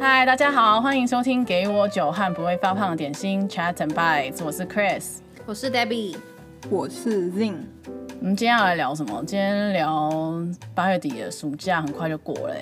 嗨，大家好，欢迎收听《给我酒和不会发胖的点心》Chat and Bites，我是 Chris，我是 Debbie，我是 Zing。我们今天要来聊什么？今天聊八月底的暑假很快就过了，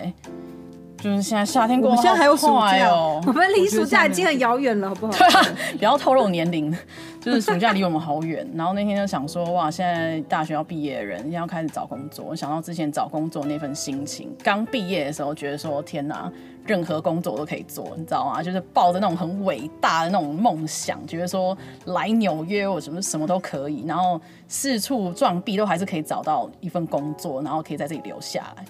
就是现在夏天过，我们现在还有暑假哦，我们离暑假已经很遥远了，好不好？对啊，不要透露年龄，就是暑假离我们好远。然后那天就想说，哇，现在大学要毕业的人，要开始找工作。我想到之前找工作那份心情，刚毕业的时候觉得说，天哪，任何工作都可以做，你知道吗？就是抱着那种很伟大的那种梦想，觉得说来纽约我什么什么都可以，然后四处撞壁都还是可以找到一份工作，然后可以在这里留下来。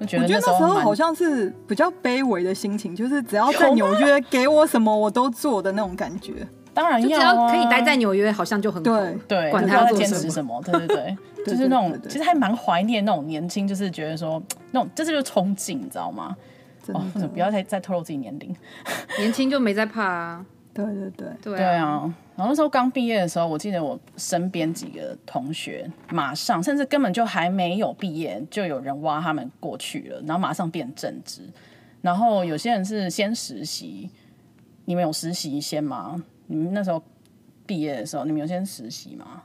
我觉得那时候好像是比较卑微的心情，就是只要在 纽约给我什么我都做的那种感觉。当然要、啊，只要可以待在纽约，好像就很好。对对，管他要坚持什么，对对对，就是那种其实还蛮怀念那种年轻，就是觉得说 那种这是就是冲劲，你知道吗？哦，不要再再透露自己年龄？年轻就没在怕啊。对对对对对啊！然后那时候刚毕业的时候，我记得我身边几个同学，马上甚至根本就还没有毕业，就有人挖他们过去了，然后马上变正职。然后有些人是先实习，你们有实习先吗？你们那时候毕业的时候，你们有先实习吗？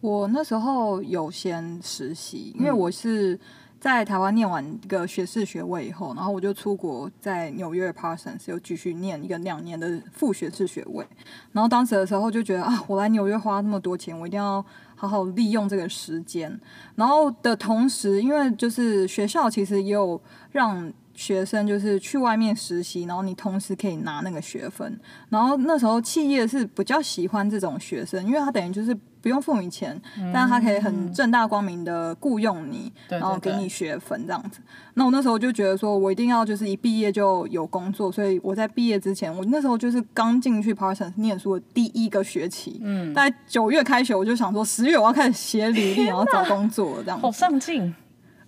我那时候有先实习，因为我是。在台湾念完一个学士学位以后，然后我就出国，在纽约 Parsons 又继续念一个两年的副学士学位。然后当时的时候就觉得啊，我来纽约花那么多钱，我一定要好好利用这个时间。然后的同时，因为就是学校其实也有让学生就是去外面实习，然后你同时可以拿那个学分。然后那时候企业是比较喜欢这种学生，因为他等于就是。不用付你钱，嗯、但是他可以很正大光明的雇佣你，嗯、然后给你学分这样子。那我那时候就觉得说，我一定要就是一毕业就有工作，所以我在毕业之前，我那时候就是刚进去 Parsons 念书的第一个学期，嗯，在九月开学，我就想说十月我要开始写履历，然后找工作这样子。好上进。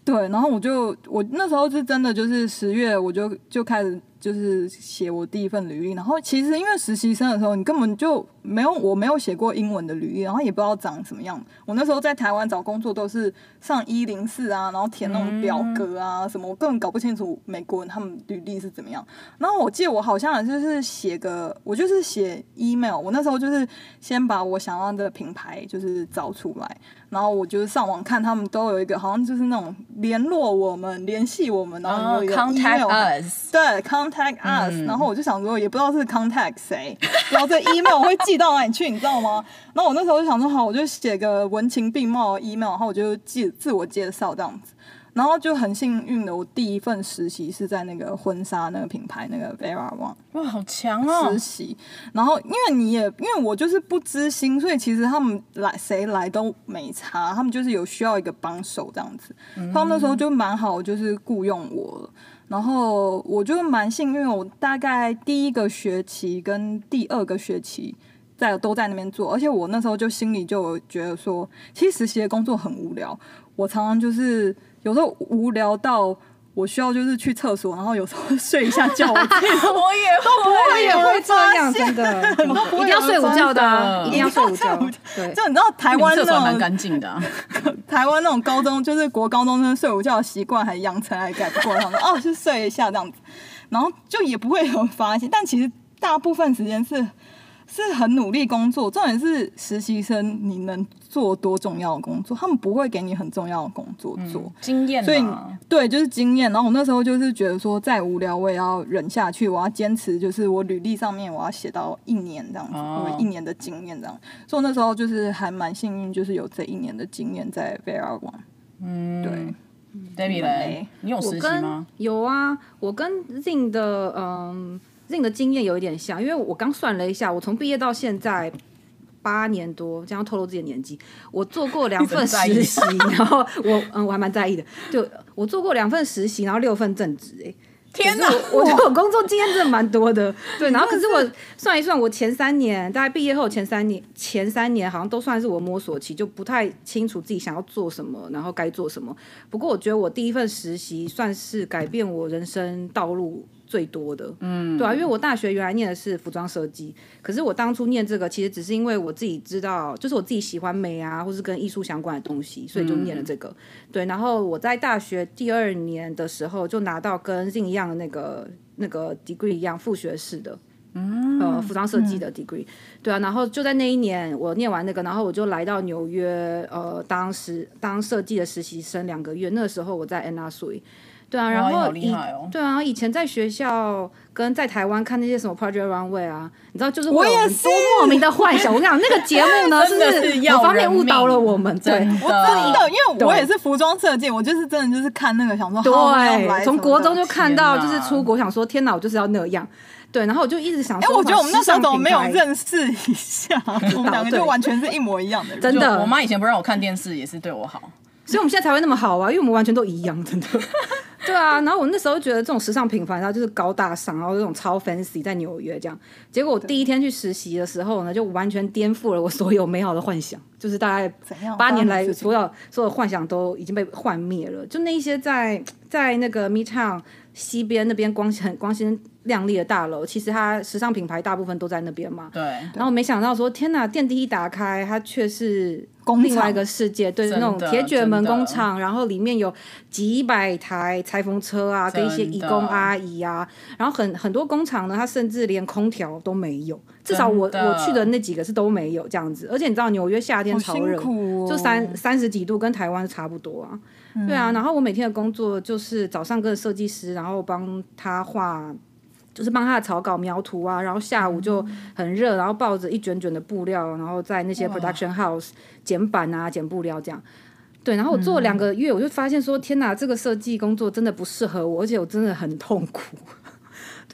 对，然后我就我那时候是真的就是十月我就就开始。就是写我第一份履历，然后其实因为实习生的时候，你根本就没有我没有写过英文的履历，然后也不知道长什么样。我那时候在台湾找工作都是上一零四啊，然后填那种表格啊、嗯、什么，我根本搞不清楚美国人他们履历是怎么样。然后我记得我好像就是写个，我就是写 email，我那时候就是先把我想要的品牌就是找出来。然后我就是上网看，他们都有一个好像就是那种联络我们、联系我们，然后有一个 email，、oh, contact us，对，contact us、嗯。然后我就想说，也不知道是 contact 谁，然后这 email 会寄到哪里去，你知道吗？然后我那时候就想说，好，我就写个文情并茂的 email，然后我就记自我介绍这样子。然后就很幸运的，我第一份实习是在那个婚纱那个品牌那个 Vera Wang，哇，好强哦！实习，然后因为你也因为我就是不知心，所以其实他们来谁来都没差，他们就是有需要一个帮手这样子。嗯、他们那时候就蛮好，就是雇佣我了。然后我就蛮幸运，我大概第一个学期跟第二个学期在都在那边做，而且我那时候就心里就觉得说，其实实习的工作很无聊，我常常就是。有时候无聊到我需要就是去厕所，然后有时候 睡一下觉。我 也会，我也会这样，真的，一定要睡午觉的，一定要睡午觉。对，就你知道台湾那种蛮干净的，台湾那种高中就是国高中生睡午觉的习惯还养成还改不过来，哦，就睡一下这样子，然后就也不会有人发现，但其实大部分时间是。是很努力工作，重点是实习生你能做多重要的工作，他们不会给你很重要的工作做，嗯、经验，所以对，就是经验。然后我那时候就是觉得说，再无聊我也要忍下去，我要坚持，就是我履历上面我要写到一年这样子，哦、一年的经验这样。所以我那时候就是还蛮幸运，就是有这一年的经验在 Vera Wang。嗯，对，Debbie 嘞，你有实习吗？有啊，我跟 Zing 的嗯。Zing 的经验有一点像，因为我刚算了一下，我从毕业到现在八年多，这样透露自己的年纪。我做过两份实习，然后我 嗯，我还蛮在意的。就我做过两份实习，然后六份正职。哎，天哪！我觉得我工作经验真的蛮多的。对，然后可是我算一算，我前三年大概毕业后前三年，前三年好像都算是我摸索期，就不太清楚自己想要做什么，然后该做什么。不过我觉得我第一份实习算是改变我人生道路。最多的，嗯，对啊，因为我大学原来念的是服装设计，可是我当初念这个其实只是因为我自己知道，就是我自己喜欢美啊，或是跟艺术相关的东西，所以就念了这个。嗯、对，然后我在大学第二年的时候就拿到跟 Zing 一样的那个那个 degree 一样副学士的，嗯，呃，服装设计的 degree，嗯。对啊，然后就在那一年我念完那个，然后我就来到纽约，呃，当时当设计的实习生两个月，那个时候我在 Anna Sui。对啊，然后以、哦、对啊，以前在学校跟在台湾看那些什么 Project Runway 啊，你知道就是我也是多莫名的幻想。我，跟你讲，那个节目呢，是不是有方面误导了我们？对，我真的，因为我也是服装设计，我就是真的就是看那个想说，对，从国中就看到就是出国，想说天哪，我就是要那样。对，然后我就一直想说，哎，我觉得我们那时候怎么没有认识一下？我们两个就完全是一模一样的人。真的，我妈以前不让我看电视，也是对我好。所以我们现在才会那么好啊，因为我们完全都一样，真的。对啊，然后我那时候觉得这种时尚品牌，它就是高大上，然后这种超 fancy，在纽约这样。结果我第一天去实习的时候呢，就完全颠覆了我所有美好的幻想，就是大概 八年来所有所有幻想都已经被幻灭了。就那一些在在那个 Midtown 西边那边光很光鲜亮丽的大楼，其实它时尚品牌大部分都在那边嘛。对。然后没想到说，天哪，电梯一打开，它却是。另外一个世界，对，那种铁卷门工厂，然后里面有几百台裁缝车啊，跟一些义工阿姨啊，然后很很多工厂呢，它甚至连空调都没有，至少我我去的那几个是都没有这样子。而且你知道纽约夏天超热，哦、就三三十几度，跟台湾差不多啊。嗯、对啊，然后我每天的工作就是早上跟设计师，然后帮他画。就是帮他的草稿描图啊，然后下午就很热，然后抱着一卷卷的布料，然后在那些 production house 剪板啊、剪布料这样。对，然后我做了两个月，我就发现说，天哪，这个设计工作真的不适合我，而且我真的很痛苦。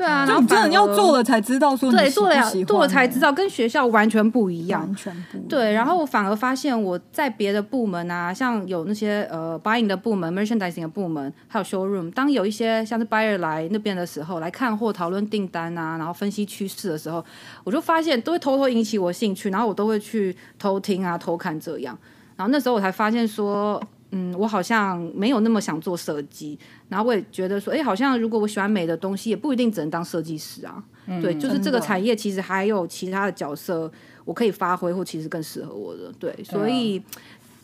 对啊，然后真的要做了才知道说，对，做了做了才知道，跟学校完全不一样，完全不。对，然后我反而发现我在别的部门啊，像有那些呃 buying 的部门、merchandising 的部门，还有 showroom，当有一些像是 buyer 来那边的时候，来看货、讨论订单啊，然后分析趋势的时候，我就发现都会偷偷引起我兴趣，然后我都会去偷听啊、偷看这样，然后那时候我才发现说。嗯，我好像没有那么想做设计，然后我也觉得说，哎，好像如果我喜欢美的东西，也不一定只能当设计师啊。嗯、对，就是这个产业其实还有其他的角色我可以发挥，或其实更适合我的。对，所以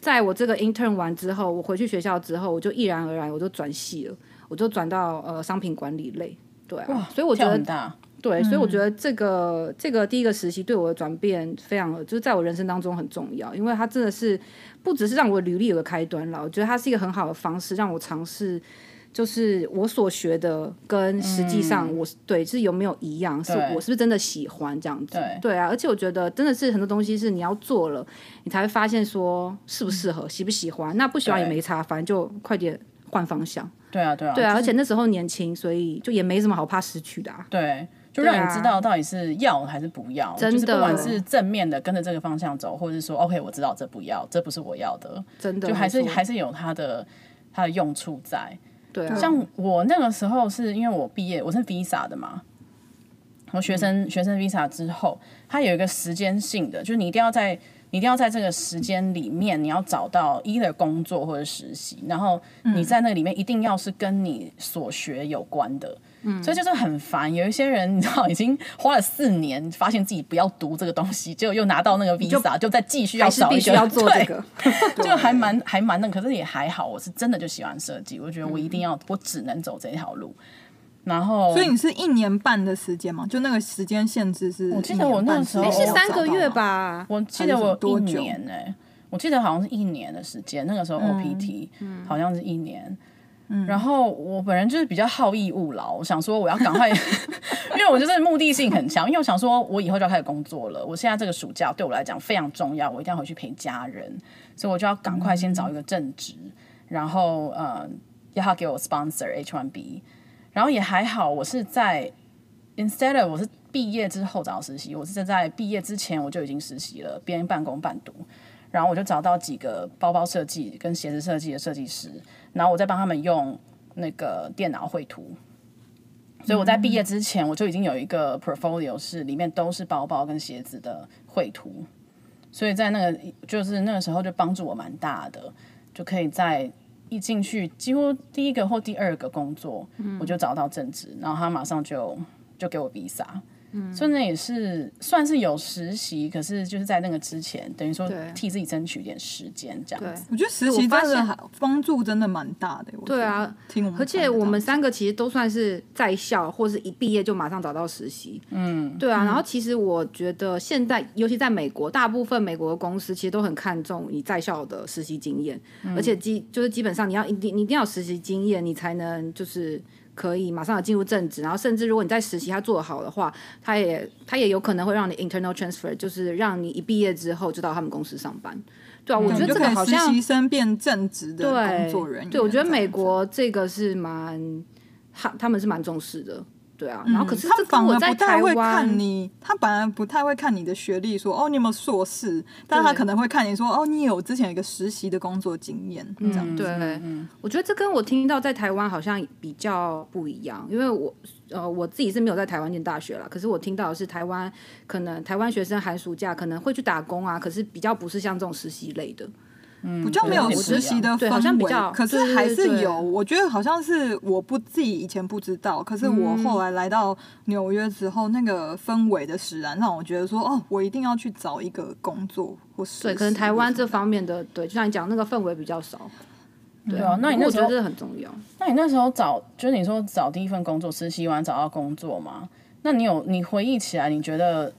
在我这个 intern 完之后，我回去学校之后，我就毅然而然我就转系了，我就转到呃商品管理类。对啊，所以我觉得。对，所以我觉得这个、嗯、这个第一个实习对我的转变非常，就是在我人生当中很重要，因为它真的是不只是让我履历有个开端了，我觉得它是一个很好的方式，让我尝试，就是我所学的跟实际上我、嗯、对是有没有一样，是我是不是真的喜欢这样子？对，对啊，而且我觉得真的是很多东西是你要做了，你才会发现说适不适合，嗯、喜不喜欢，那不喜欢也没差，反正就快点换方向。对啊，对啊，对啊，而且那时候年轻，所以就也没什么好怕失去的啊。对。就让你知道到底是要还是不要，真的，就是不管是正面的跟着这个方向走，或者是说 OK 我知道这不要，这不是我要的，真的，就还是还是有它的它的用处在。对啊，像我那个时候是因为我毕业我是 Visa 的嘛，我学生、嗯、学生 Visa 之后，它有一个时间性的，就是你一定要在你一定要在这个时间里面，你要找到一的工作或者实习，然后你在那里面一定要是跟你所学有关的。嗯，所以就是很烦，有一些人你知道已经花了四年，发现自己不要读这个东西，结果又拿到那个 visa，就，就再继续要找一个，要做这个，就还蛮还蛮那，可是也还好，我是真的就喜欢设计，我觉得我一定要，嗯、我只能走这条路。然后，所以你是一年半的时间吗？就那个时间限制是？我记得我那时候是三个月吧，我记得我一年呢、欸，我记得好像是一年的时间，那个时候 OPT、嗯、好像是一年。嗯、然后我本人就是比较好逸恶劳，我想说我要赶快，因为我就是目的性很强，因为我想说我以后就要开始工作了，我现在这个暑假对我来讲非常重要，我一定要回去陪家人，所以我就要赶快先找一个正职，嗯、然后呃要他给我 sponsor H1B，然后也还好，我是在 instead of 我是毕业之后找实习，我是在毕业之前我就已经实习了，边半工半读。然后我就找到几个包包设计跟鞋子设计的设计师，然后我再帮他们用那个电脑绘图。所以我在毕业之前，我就已经有一个 portfolio，是里面都是包包跟鞋子的绘图。所以在那个就是那个时候就帮助我蛮大的，就可以在一进去，几乎第一个或第二个工作，我就找到正职，然后他马上就就给我 visa。嗯，所以那也是算是有实习，可是就是在那个之前，等于说替自己争取一点时间这样子。我觉得实习真的帮助真的蛮大的。对啊，而且我们三个其实都算是在校，或是一毕业就马上找到实习。嗯，对啊。然后其实我觉得现在，尤其在美国，大部分美国的公司其实都很看重你在校的实习经验，嗯、而且基就是基本上你要一定你一定要实习经验，你才能就是。可以马上要进入正职，然后甚至如果你在实习他做得好的话，他也他也有可能会让你 internal transfer，就是让你一毕业之后就到他们公司上班。对啊，我觉得这个好像实习生变正职的工作人员。对，对，我觉得美国这个是蛮他他们是蛮重视的。对啊，然后可是这跟我在台湾，他反而不太会看你，他本来不太会看你的学历，说哦你有没有硕士，但他可能会看你说哦你有之前有一个实习的工作经验，这样子。对，我觉得这跟我听到在台湾好像比较不一样，因为我呃我自己是没有在台湾念大学啦，可是我听到的是台湾可能台湾学生寒暑假可能会去打工啊，可是比较不是像这种实习类的。嗯，比较没有实习的氛围，可是还是有。我觉得好像是我不自己以前不知道，可是我后来来到纽约之后，那个氛围的使然让我觉得说，哦，我一定要去找一个工作或实习。对，可能台湾这方面的，对，就像你讲那个氛围比较少。对啊，那你那时候我觉得这很重要。那你那时候找，就是你说找第一份工作，实习完找到工作吗？那你有你回忆起来，你觉得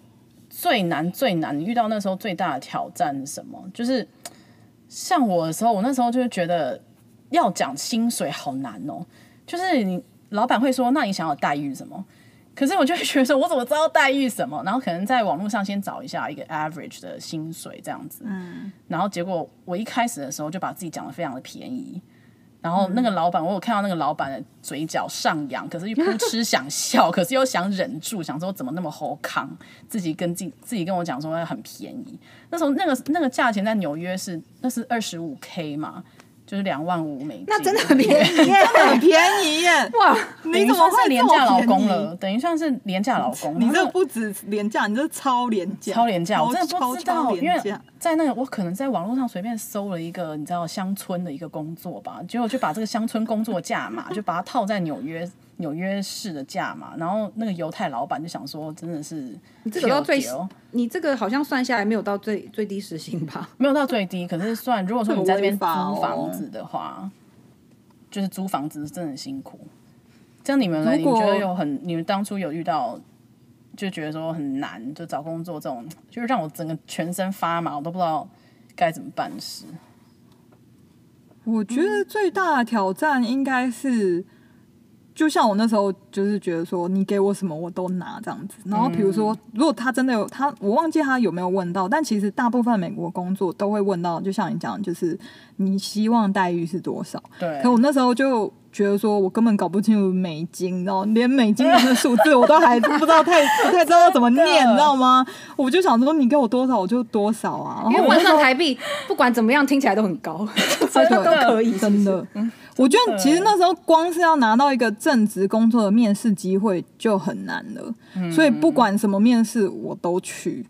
最难最难，你遇到那时候最大的挑战是什么？就是。像我的时候，我那时候就会觉得要讲薪水好难哦。就是你老板会说，那你想要待遇什么？可是我就会觉得说，我怎么知道待遇什么？然后可能在网络上先找一下一个 average 的薪水这样子。嗯。然后结果我一开始的时候就把自己讲的非常的便宜。然后那个老板，我有看到那个老板的嘴角上扬，可是又扑哧想笑，可是又想忍住，想说怎么那么好康，自己跟自己自己跟我讲说很便宜。那时候那个那个价钱在纽约是那是二十五 K 嘛。就是两万五美金，那真的很便宜，真的很便宜耶！哇，你怎么会廉价劳工了？等于算是廉价劳工。你这不止廉价，你这超廉价，超廉价。我真的不知道，因为在那个我可能在网络上随便搜了一个你知道乡村的一个工作吧，结果就把这个乡村工作价码就把它套在纽约。纽约市的价嘛，然后那个犹太老板就想说，真的是你这个到最，你这个好像算下来没有到最最低时薪吧？没有到最低，可是算如果说你在这边租房子的话，哦、就是租房子是真的很辛苦。像你们呢？你觉得有很，你们当初有遇到就觉得说很难，就找工作这种，就是让我整个全身发麻，我都不知道该怎么办事。我觉得最大的挑战应该是。就像我那时候就是觉得说，你给我什么我都拿这样子。然后比如说，如果他真的有他，我忘记他有没有问到，但其实大部分美国工作都会问到。就像你讲，就是你希望待遇是多少？对。可我那时候就觉得说，我根本搞不清楚美金，然后连美金的数字我都还 不知道太不太知道怎么念，你知道吗？我就想说，你给我多少我就多少啊。因为换算台币，不管怎么样听起来都很高 真的都可以，真的。我觉得其实那时候光是要拿到一个正职工作的面试机会就很难了，嗯、所以不管什么面试我都去，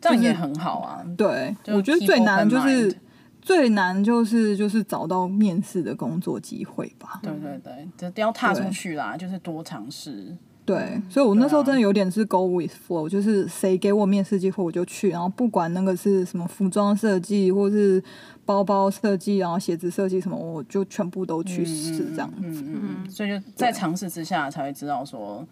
这样也很好啊。对，我觉得最难就是最难就是就是找到面试的工作机会吧。对对对，就要踏出去啦，就是多尝试。对，所以我那时候真的有点是 go with flow，就是谁给我面试机会我就去，然后不管那个是什么服装设计或是包包设计，然后鞋子设计什么，我就全部都去试这样子。嗯嗯，嗯，所以就在尝试之下才会知道说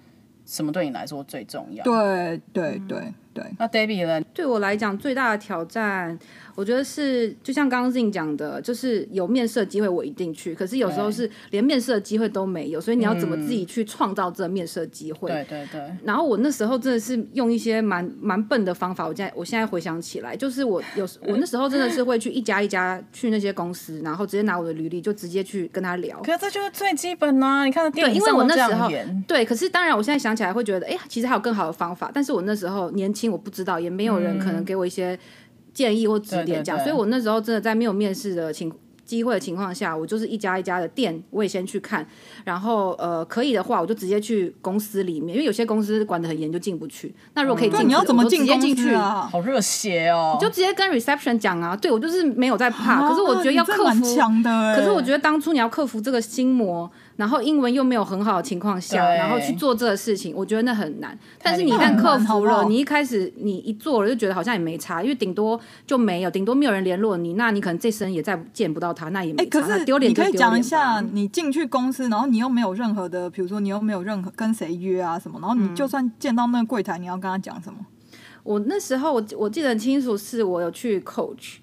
什么对你来说最重要。对对对对。那 Debbie 呢？对我来讲最大的挑战。我觉得是，就像刚刚 Zing 讲的，就是有面试的机会我一定去。可是有时候是连面试的机会都没有，所以你要怎么自己去创造这个面试的机会？对对对。然后我那时候真的是用一些蛮蛮笨的方法。我现在我现在回想起来，就是我有我那时候真的是会去一家一家去那些公司，然后直接拿我的履历就直接去跟他聊。可是这就是最基本呐、啊！你看对，因为我那时候。对，可是当然我现在想起来会觉得，哎呀，其实还有更好的方法。但是我那时候年轻，我不知道，也没有人可能给我一些。建议或指点这样，所以我那时候真的在没有面试的情机会的情况下，我就是一家一家的店，我也先去看，然后呃可以的话，我就直接去公司里面，因为有些公司管得很严，就进不去。那如果可以进去，你要怎么进进去啊？好热血哦！就直接跟 reception 讲啊。对我就是没有在怕，可是我觉得要克服，的可是我觉得当初你要克服这个心魔。然后英文又没有很好的情况下，然后去做这个事情，我觉得那很难。但是你一旦克服了，你一开始你一做了就觉得好像也没差，因为顶多就没有，顶多没有人联络你，那你可能这生也再见不到他，那也没差。可是丢脸，你可以讲一下，你进去公司，然后你又没有任何的，比如说你又没有任何跟谁约啊什么，然后你就算见到那个柜台，你要跟他讲什么？我那时候我我记得很清楚，是我有去 coach，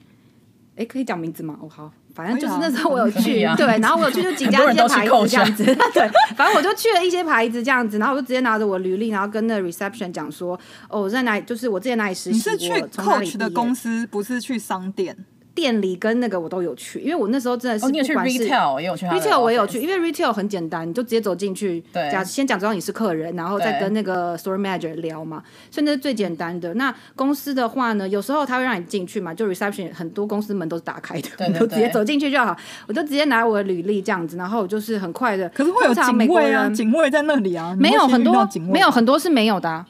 哎，可以讲名字吗？哦，好。反正就是那时候我有去，啊、对，然后我有去就几家一些牌子这样子，对，反正我就去了一些牌子这样子，然后我就直接拿着我履历，然后跟那 reception 讲说，哦，我在哪里，就是我之前哪里实习，你是去 coach 的公司，不是去商店。店里跟那个我都有去，因为我那时候真的是不管是 retail 也有去，retail 我也有去，因为 retail 很简单，你就直接走进去，对，先讲知道你是客人，然后再跟那个 store manager 聊嘛，所以那是最简单的。那公司的话呢，有时候他会让你进去嘛，就 reception 很多公司门都是打开的，你就直接走进去就好。我就直接拿我的履历这样子，然后就是很快的。可是会有警卫啊，警卫在那里啊，没有很多，没有很多是没有的。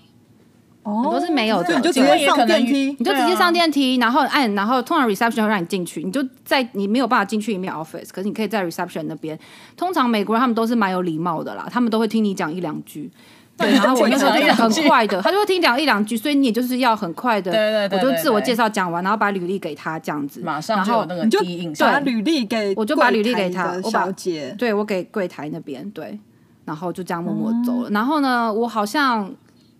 很多是没有的，你就直接上电梯，你就直接上电梯，然后按，然后通常 reception 会让你进去，你就在你没有办法进去里面 office，可是你可以在 reception 那边。通常美国人他们都是蛮有礼貌的啦，他们都会听你讲一两句。对，然后我那时候就是很快的，他就会听讲一两句，所以你也就是要很快的。对对对。我就自我介绍讲完，然后把履历给他这样子，马上就有那个第一印象。把履历给，我就把履历给他，我把对我给柜台那边对，然后就这样默默走了。然后呢，我好像。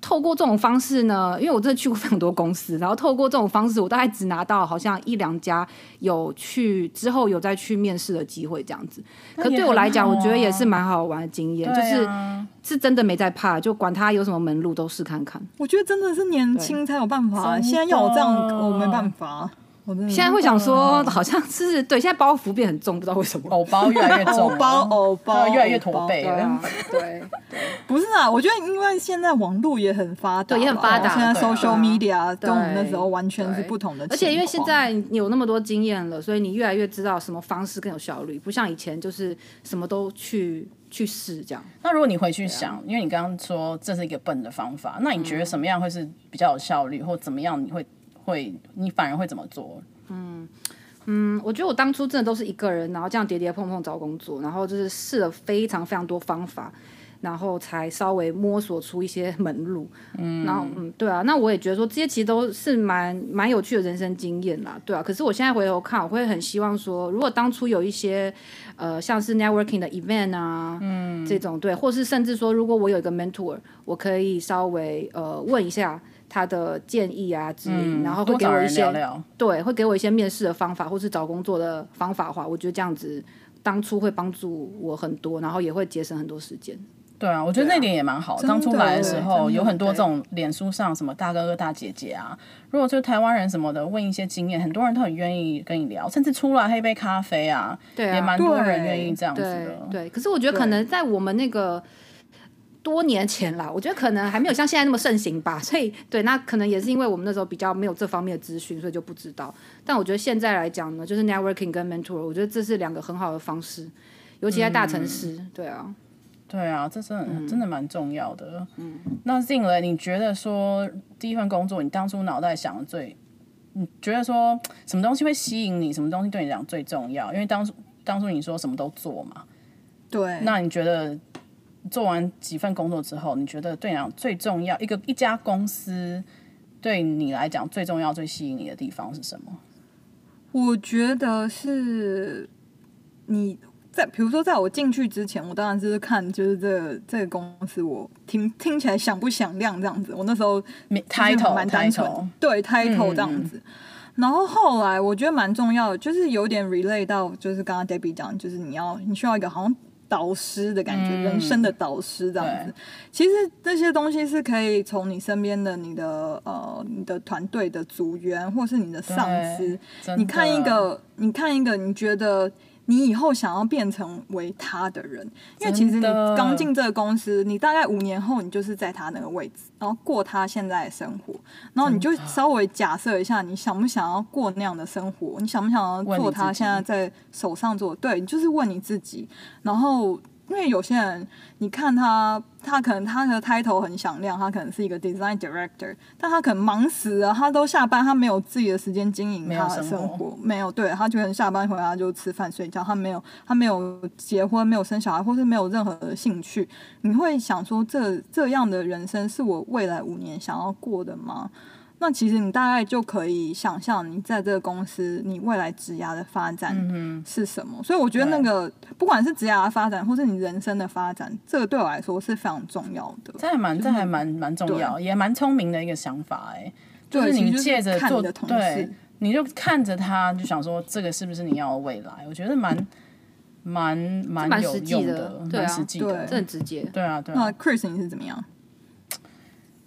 透过这种方式呢，因为我真的去过非常多公司，然后透过这种方式，我大概只拿到好像一两家有去之后有再去面试的机会这样子。可对我来讲，我觉得也是蛮好玩的经验，就是是真的没在怕，就管他有什么门路都试看看。我觉得真的是年轻才有办法，现在要我这样，我没办法。现在会想说，好像是对，现在包袱变很重，不知道为什么。偶包越来越重，偶包偶包越来越驼背了。对，不是啊，我觉得因为现在网络也很发达，对，也很发达。现在 social media 跟我们那时候完全是不同的。而且因为现在你有那么多经验了，所以你越来越知道什么方式更有效率，不像以前就是什么都去去试这样。那如果你回去想，因为你刚刚说这是一个笨的方法，那你觉得什么样会是比较有效率，或怎么样你会？会，你反而会怎么做？嗯嗯，我觉得我当初真的都是一个人，然后这样跌跌碰碰找工作，然后就是试了非常非常多方法，然后才稍微摸索出一些门路。嗯，然后嗯，对啊，那我也觉得说这些其实都是蛮蛮有趣的人生经验啦，对啊。可是我现在回头看，我会很希望说，如果当初有一些呃像是 networking 的 event 啊，嗯，这种对，或是甚至说，如果我有一个 mentor，我可以稍微呃问一下。他的建议啊，指引，然后会给我一些聊聊对，会给我一些面试的方法，或是找工作的方法的话，我觉得这样子当初会帮助我很多，然后也会节省很多时间。对啊，我觉得那点也蛮好。当初来的时候，有很多这种脸书上什么大哥哥大姐姐啊，如果就是台湾人什么的，问一些经验，很多人都很愿意跟你聊，甚至出来喝一杯咖啡啊，对啊，也蛮多人愿意这样子的。对，对，可是我觉得可能在我们那个。多年前啦，我觉得可能还没有像现在那么盛行吧，所以对，那可能也是因为我们那时候比较没有这方面的资讯，所以就不知道。但我觉得现在来讲呢，就是 networking 跟 mentor，我觉得这是两个很好的方式，尤其在大城市。嗯、对啊，对啊，这是真的蛮重要的。嗯，那 Zing？你觉得说第一份工作，你当初脑袋想的最，你觉得说什么东西会吸引你？什么东西对你来讲最重要？因为当初当初你说什么都做嘛，对，那你觉得？做完几份工作之后，你觉得对你讲最重要一个一家公司对你来讲最重要、最吸引你的地方是什么？我觉得是你在，比如说，在我进去之前，我当然就是看，就是这个、这个公司，我听听起来响不响亮这样子。我那时候 title 蛮单纯，title 对 title 这样子。嗯、然后后来我觉得蛮重要的，就是有点 relate 到，就是刚刚 Debbie 讲，就是你要你需要一个好像。导师的感觉，嗯、人生的导师这样子。其实这些东西是可以从你身边的你的呃你的团队的组员，或是你的上司，你看一个，你看一个，你觉得你以后想要变成为他的人。因为其实你刚进这个公司，你大概五年后你就是在他那个位置，然后过他现在的生活，然后你就稍微假设一下，你想不想要过那样的生活？你想不想要做他现在在手上做？对，你就是问你自己，然后。因为有些人，你看他，他可能他的 title 很响亮，他可能是一个 design director，但他可能忙死了，他都下班，他没有自己的时间经营他的生活，没有，对，他可能下班回来就吃饭睡觉，他没有，他没有结婚，没有生小孩，或是没有任何的兴趣。你会想说，这这样的人生是我未来五年想要过的吗？那其实你大概就可以想象，你在这个公司，你未来职涯的发展是什么。嗯、所以我觉得那个不管是职涯的发展，或是你人生的发展，这个对我来说是非常重要的。这还蛮，就是、这还蛮蛮重要，也蛮聪明的一个想法哎。就是你借着做的同事，对，你就看着他，就想说这个是不是你要的未来？我觉得蛮蛮蛮有用的，蛮实际的，这很直接。对啊，对啊。那 Chris 你是怎么样？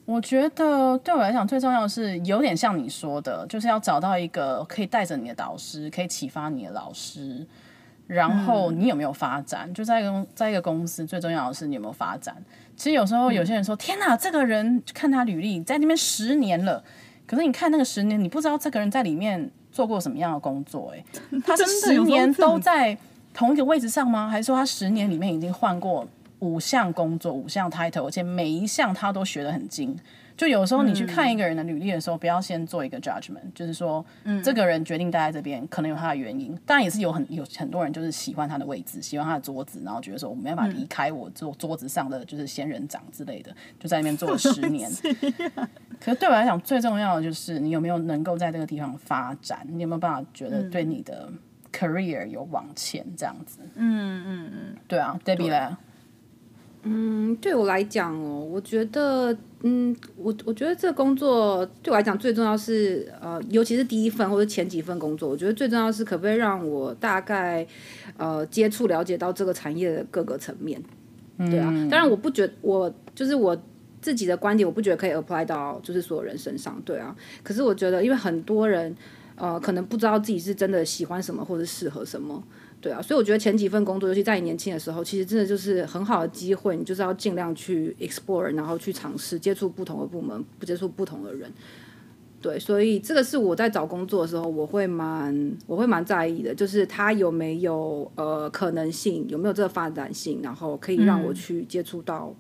我觉得对我来讲最重要的是有点像你说的，就是要找到一个可以带着你的导师，可以启发你的老师。然后你有没有发展？嗯、就在一个在一个公司，最重要的是你有没有发展。其实有时候有些人说：“嗯、天哪，这个人看他履历在那边十年了，可是你看那个十年，你不知道这个人在里面做过什么样的工作。”哎，他是十年都在同一个位置上吗？还是说他十年里面已经换过？五项工作，五项 title，而且每一项他都学得很精。就有时候你去看一个人的履历的时候，嗯、不要先做一个 judgment，就是说，嗯、这个人决定待在这边，可能有他的原因。当然也是有很有很多人就是喜欢他的位置，喜欢他的桌子，然后觉得说我没办法离开我桌桌子上的就是仙人掌之类的，就在那边做了十年。可是对我来讲，最重要的就是你有没有能够在这个地方发展，你有没有办法觉得对你的 career 有往前这样子？嗯嗯嗯，对啊，Debbie 呢？嗯，对我来讲哦，我觉得，嗯，我我觉得这工作对我来讲最重要是，呃，尤其是第一份或者前几份工作，我觉得最重要是可不可以让我大概，呃，接触了解到这个产业的各个层面，对啊。当然，我不觉得我就是我自己的观点，我不觉得可以 apply 到就是所有人身上，对啊。可是我觉得，因为很多人，呃，可能不知道自己是真的喜欢什么或者适合什么。对啊，所以我觉得前几份工作，尤其在你年轻的时候，其实真的就是很好的机会，你就是要尽量去 explore，然后去尝试接触不同的部门，不接触不同的人。对，所以这个是我在找工作的时候，我会蛮我会蛮在意的，就是他有没有呃可能性，有没有这个发展性，然后可以让我去接触到。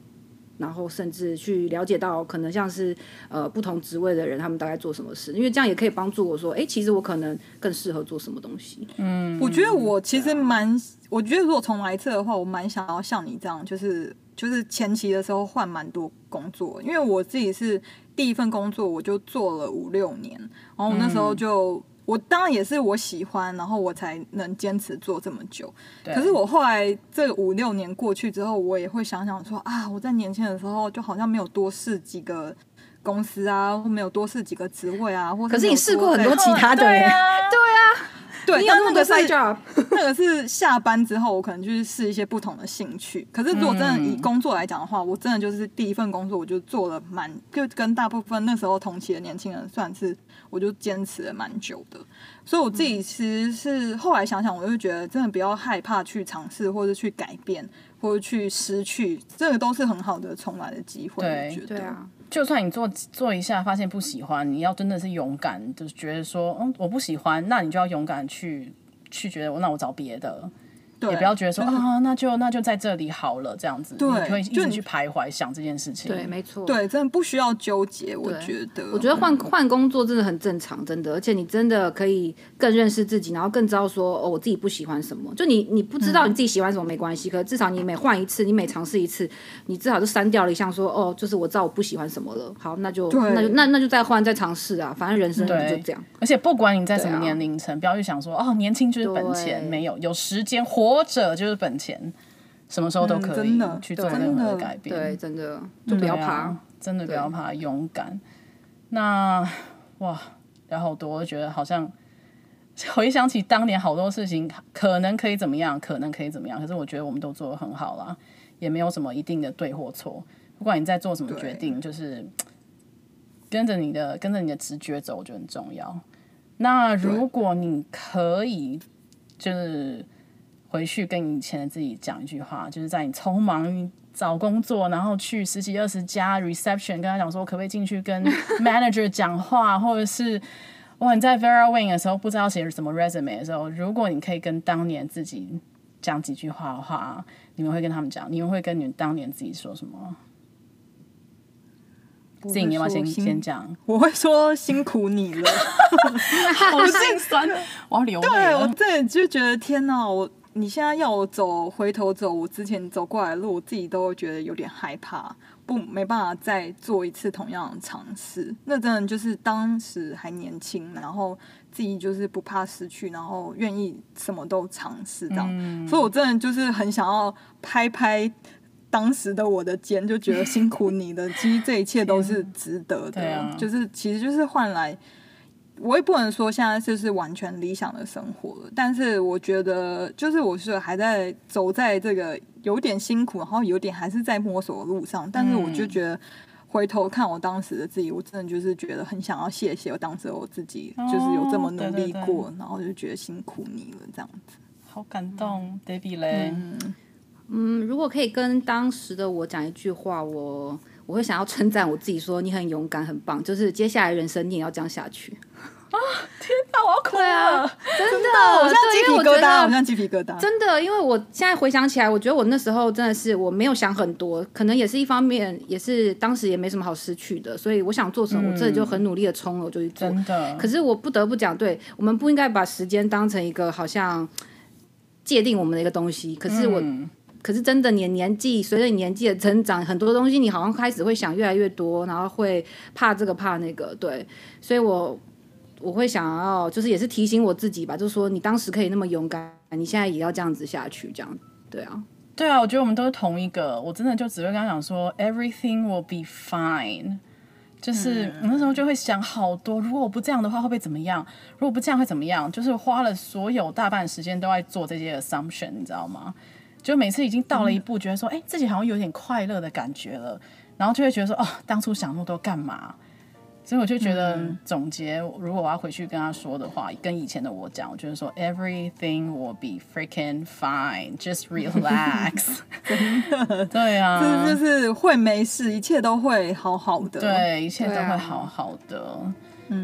然后甚至去了解到，可能像是呃不同职位的人，他们大概做什么事，因为这样也可以帮助我说，哎，其实我可能更适合做什么东西。嗯，我觉得我其实蛮，啊、我觉得如果重来一次的话，我蛮想要像你这样，就是就是前期的时候换蛮多工作，因为我自己是第一份工作我就做了五六年，然后我那时候就。嗯我当然也是我喜欢，然后我才能坚持做这么久。可是我后来这五六年过去之后，我也会想想说啊，我在年轻的时候就好像没有多试几个公司啊，或没有多试几个职位啊，或是可是你试过很多其他的，对啊，对啊。对，你有那么多 side job，那个是下班之后，我可能就是试一些不同的兴趣。可是如果真的以工作来讲的话，嗯、我真的就是第一份工作，我就做了蛮，就跟大部分那时候同期的年轻人算是，我就坚持了蛮久的。所以我自己其实是后来想想，我就觉得真的不要害怕去尝试，或者去改变，或者去失去，这个都是很好的重来的机会。我觉得对啊。就算你做做一下，发现不喜欢，你要真的是勇敢，就是觉得说，嗯，我不喜欢，那你就要勇敢去去觉得，那我找别的。对也不要觉得说啊，那就那就在这里好了，这样子，对，你可以一直去徘徊想这件事情。对，没错，对，真的不需要纠结。我觉得，我觉得换换工作真的很正常，真的，而且你真的可以更认识自己，然后更知道说哦，我自己不喜欢什么。就你你不知道你自己喜欢什么没关系，可是至少你每换一次，你每尝试一次，你至少就删掉了一项说哦，就是我知道我不喜欢什么了。好，那就那就那那就再换再尝试啊，反正人生就这样。而且不管你在什么年龄层，不要去想说哦，年轻就是本钱，没有有时间活着就是本。钱什么时候都可以去做任何的改变，对，真的就不要怕，真的不要怕，勇敢。那哇，然后多，我觉得好像回想起当年好多事情，可能可以怎么样，可能可以怎么样，可是我觉得我们都做得很好啦，也没有什么一定的对或错。不管你在做什么决定，就是跟着你的跟着你的直觉走，我觉得很重要。那如果你可以，就是。回去跟以前的自己讲一句话，就是在你匆忙找工作，然后去十几二十家 reception 跟他讲说，可不可以进去跟 manager 讲话，或者是哇你在 Vera Wing 的时候不知道写什么 resume 的时候，如果你可以跟当年自己讲几句话的话，你们会跟他们讲，你们会跟你们当年自己说什么？自己你要不要先先讲？我会说辛苦你了，好心酸，我要流泪。对我这就觉得天哪，我你现在要我走回头走我之前走过来的路，我自己都会觉得有点害怕，不没办法再做一次同样的尝试。那真的就是当时还年轻，然后自己就是不怕失去，然后愿意什么都尝试这样。嗯、所以我真的就是很想要拍拍。当时的我的肩就觉得辛苦你的，其实这一切都是值得的，啊、就是其实就是换来，我也不能说现在就是完全理想的生活了，但是我觉得就是我是还在走在这个有点辛苦，然后有点还是在摸索的路上，但是我就觉得回头看我当时的自己，我真的就是觉得很想要谢谢我当时我自己，就是有这么努力过，哦、对对对，然后就觉得辛苦你了这样子，好感动，Debbie 嘞。嗯，如果可以跟当时的我讲一句话，我我会想要称赞我自己，说你很勇敢，很棒。就是接下来人生你也要这样下去。啊，天哪，我要哭了！真的，我像鸡皮疙瘩，我像鸡皮疙瘩。真的，因为我现在回想起来，我觉得我那时候真的是我没有想很多，可能也是一方面，也是当时也没什么好失去的，所以我想做什么，我真的就很努力的冲了，我就去做。真的。可是我不得不讲，对，我们不应该把时间当成一个好像界定我们的一个东西。可是我。嗯可是真的，你年纪随着你年纪的增长，很多东西你好像开始会想越来越多，然后会怕这个怕那个，对，所以我我会想要，就是也是提醒我自己吧，就是说你当时可以那么勇敢，你现在也要这样子下去，这样，对啊，对啊，我觉得我们都是同一个，我真的就只会跟他讲说，everything will be fine，就是我那时候就会想好多，如果我不这样的话会不会怎么样？如果不这样会怎么样？就是花了所有大半时间都在做这些 assumption，你知道吗？就每次已经到了一步，觉得说，哎、欸，自己好像有点快乐的感觉了，然后就会觉得说，哦，当初想那么多干嘛？所以我就觉得总结，如果我要回去跟他说的话，跟以前的我讲，我觉得说，everything will be freaking fine，just relax。真的，对啊，就就是会没事，一切都会好好的，对，一切都会好好的。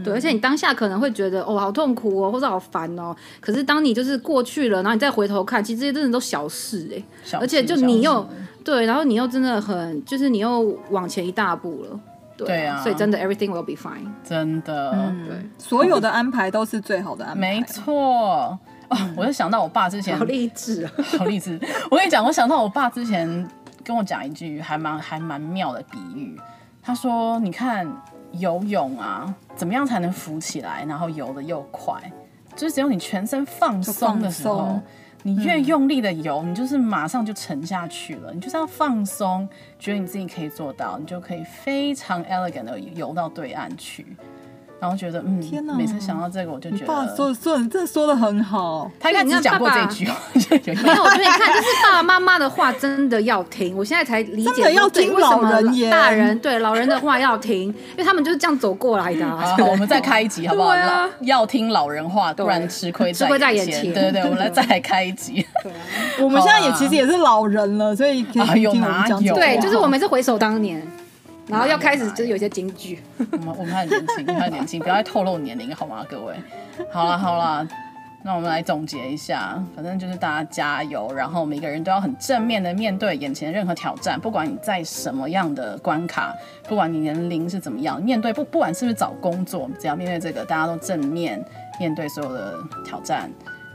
对，而且你当下可能会觉得哦，好痛苦哦，或者好烦哦。可是当你就是过去了，然后你再回头看，其实这些真的都小事哎。小事，而且就你又对，然后你又真的很，就是你又往前一大步了。对，对啊，所以真的 everything will be fine。真的，嗯、对，所有的安排都是最好的安排。没错。哦，我就想到我爸之前好励志啊，好励志。我跟你讲，我想到我爸之前跟我讲一句还蛮还蛮妙的比喻。他说：“你看。”游泳啊，怎么样才能浮起来，然后游得又快？就是只有你全身放松的时候，你越用力的游，嗯、你就是马上就沉下去了。你就是要放松，觉得你自己可以做到，你就可以非常 elegant 的游到对岸去。然后觉得嗯，天哪！每次想到这个，我就觉得爸说说你这说的很好。他应该只讲过这句话，没有。我觉得你看，就是爸爸妈妈的话真的要听。我现在才理解，要听老人言。大人对老人的话要听，因为他们就是这样走过来的。好，我们再开一集好不好？要听老人话，不然吃亏吃亏在眼前。对对对，我们来再来开一集。我们现在也其实也是老人了，所以可以听我们讲。对，就是我们是回首当年。然后要开始就是有些京剧，我们我们还年轻，还年轻，不要再透露年龄好吗？各位，好了好了，那我们来总结一下，反正就是大家加油，然后每个人都要很正面的面对眼前的任何挑战，不管你在什么样的关卡，不管你年龄是怎么样，面对不不管是不是找工作，只要面对这个，大家都正面面对所有的挑战，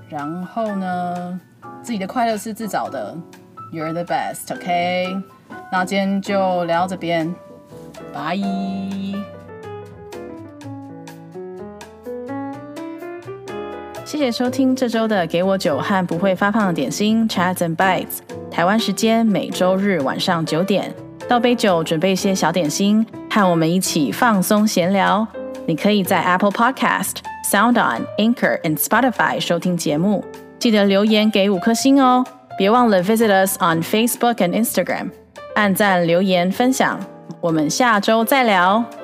然后呢，自己的快乐是自找的，You're the best，OK？那今天就聊到这边。拜！谢谢收听这周的《给我酒和不会发胖的点心》Chats and Bites。台湾时间每周日晚上九点，倒杯酒，准备一些小点心，和我们一起放松闲聊。你可以在 Apple Podcast、SoundOn、Anchor and Spotify 收听节目，记得留言给五颗星哦！别忘了 visit us on Facebook and Instagram，按赞、留言、分享。我们下周再聊。